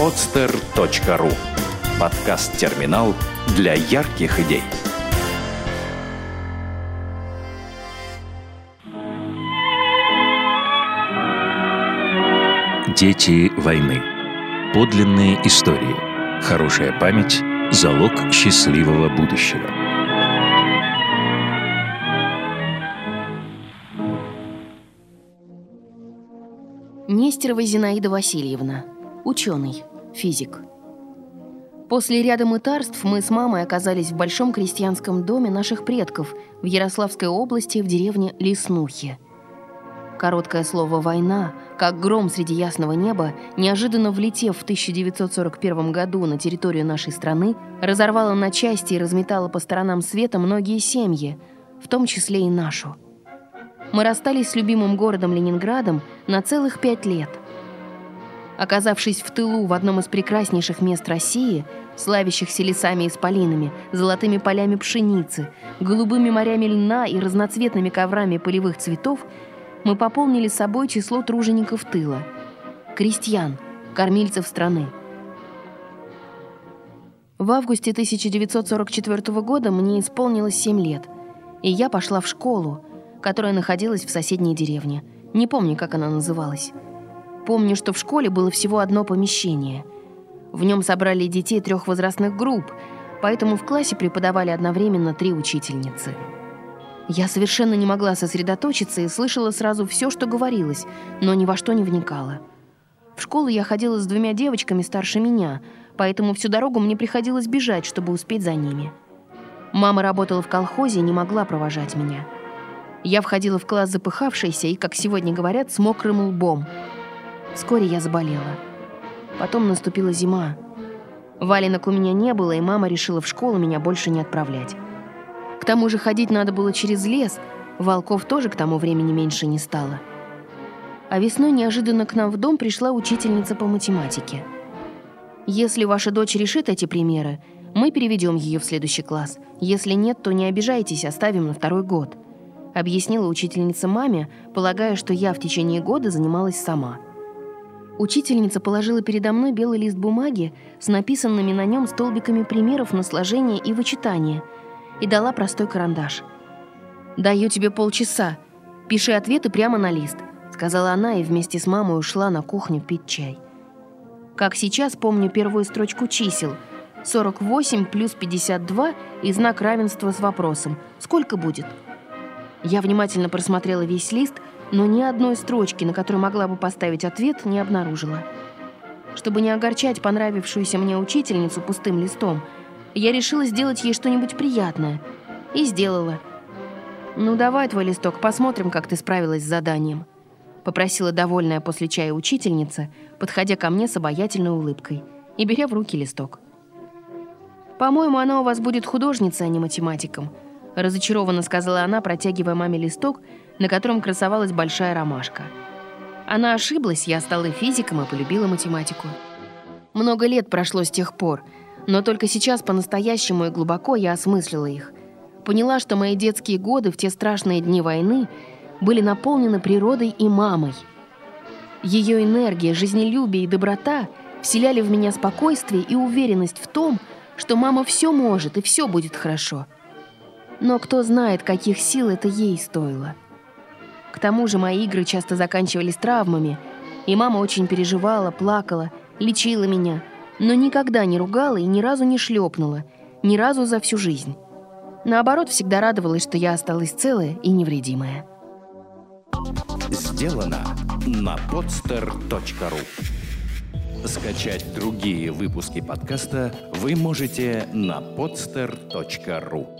podster.ru Подкаст-терминал для ярких идей. Дети войны. Подлинные истории. Хорошая память – залог счастливого будущего. Нестерова Зинаида Васильевна. Ученый. Физик. После ряда мытарств мы с мамой оказались в большом крестьянском доме наших предков в Ярославской области в деревне Леснухи – Короткое слово «война», как гром среди ясного неба, неожиданно влетев в 1941 году на территорию нашей страны, разорвало на части и разметало по сторонам света многие семьи, в том числе и нашу. Мы расстались с любимым городом Ленинградом на целых пять лет. Оказавшись в тылу в одном из прекраснейших мест России, славящихся лесами и исполинами, золотыми полями пшеницы, голубыми морями льна и разноцветными коврами полевых цветов, мы пополнили собой число тружеников тыла, крестьян, кормильцев страны. В августе 1944 года мне исполнилось 7 лет, и я пошла в школу, которая находилась в соседней деревне. Не помню, как она называлась. Помню, что в школе было всего одно помещение. В нем собрали детей трех возрастных групп, поэтому в классе преподавали одновременно три учительницы – я совершенно не могла сосредоточиться и слышала сразу все, что говорилось, но ни во что не вникала. В школу я ходила с двумя девочками старше меня, поэтому всю дорогу мне приходилось бежать, чтобы успеть за ними. Мама работала в колхозе и не могла провожать меня. Я входила в класс запыхавшейся и, как сегодня говорят, с мокрым лбом. Вскоре я заболела. Потом наступила зима. Валенок у меня не было, и мама решила в школу меня больше не отправлять. К тому же ходить надо было через лес, волков тоже к тому времени меньше не стало. А весной неожиданно к нам в дом пришла учительница по математике. «Если ваша дочь решит эти примеры, мы переведем ее в следующий класс. Если нет, то не обижайтесь, оставим на второй год», объяснила учительница маме, полагая, что я в течение года занималась сама. Учительница положила передо мной белый лист бумаги с написанными на нем столбиками примеров на сложение и вычитание – и дала простой карандаш. «Даю тебе полчаса. Пиши ответы прямо на лист», — сказала она и вместе с мамой ушла на кухню пить чай. Как сейчас помню первую строчку чисел. 48 плюс 52 и знак равенства с вопросом «Сколько будет?». Я внимательно просмотрела весь лист, но ни одной строчки, на которую могла бы поставить ответ, не обнаружила. Чтобы не огорчать понравившуюся мне учительницу пустым листом, я решила сделать ей что-нибудь приятное. И сделала. «Ну, давай твой листок, посмотрим, как ты справилась с заданием», попросила довольная после чая учительница, подходя ко мне с обаятельной улыбкой и беря в руки листок. «По-моему, она у вас будет художницей, а не математиком», разочарованно сказала она, протягивая маме листок, на котором красовалась большая ромашка. Она ошиблась, я стала физиком и полюбила математику. Много лет прошло с тех пор — но только сейчас по-настоящему и глубоко я осмыслила их. Поняла, что мои детские годы в те страшные дни войны были наполнены природой и мамой. Ее энергия, жизнелюбие и доброта вселяли в меня спокойствие и уверенность в том, что мама все может и все будет хорошо. Но кто знает, каких сил это ей стоило. К тому же мои игры часто заканчивались травмами, и мама очень переживала, плакала, лечила меня – но никогда не ругала и ни разу не шлепнула, ни разу за всю жизнь. Наоборот, всегда радовалась, что я осталась целая и невредимая. Сделано на podster.ru Скачать другие выпуски подкаста вы можете на podster.ru